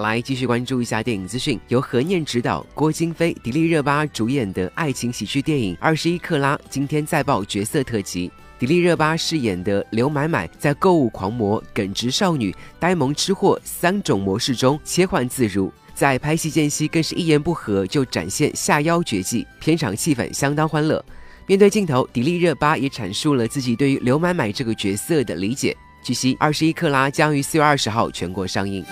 来继续关注一下电影资讯。由何念执导、郭京飞、迪丽热巴主演的爱情喜剧电影《二十一克拉》今天再报角色特辑。迪丽热巴饰演的刘买买，在购物狂魔、耿直少女、呆萌吃货三种模式中切换自如，在拍戏间隙更是一言不合就展现下腰绝技，片场气氛相当欢乐。面对镜头，迪丽热巴也阐述了自己对于刘买买这个角色的理解。据悉，《二十一克拉》将于四月二十号全国上映。